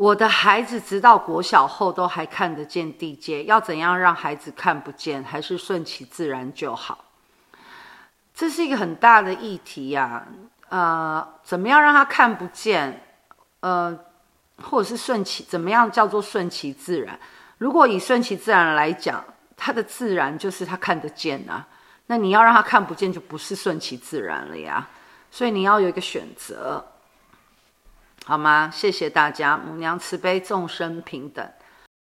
我的孩子直到国小后都还看得见地界，要怎样让孩子看不见，还是顺其自然就好？这是一个很大的议题呀、呃，怎么样让他看不见？呃，或者是顺其，怎么样叫做顺其自然？如果以顺其自然来讲，他的自然就是他看得见啊。那你要让他看不见，就不是顺其自然了呀。所以你要有一个选择。好吗？谢谢大家，母娘慈悲，众生平等。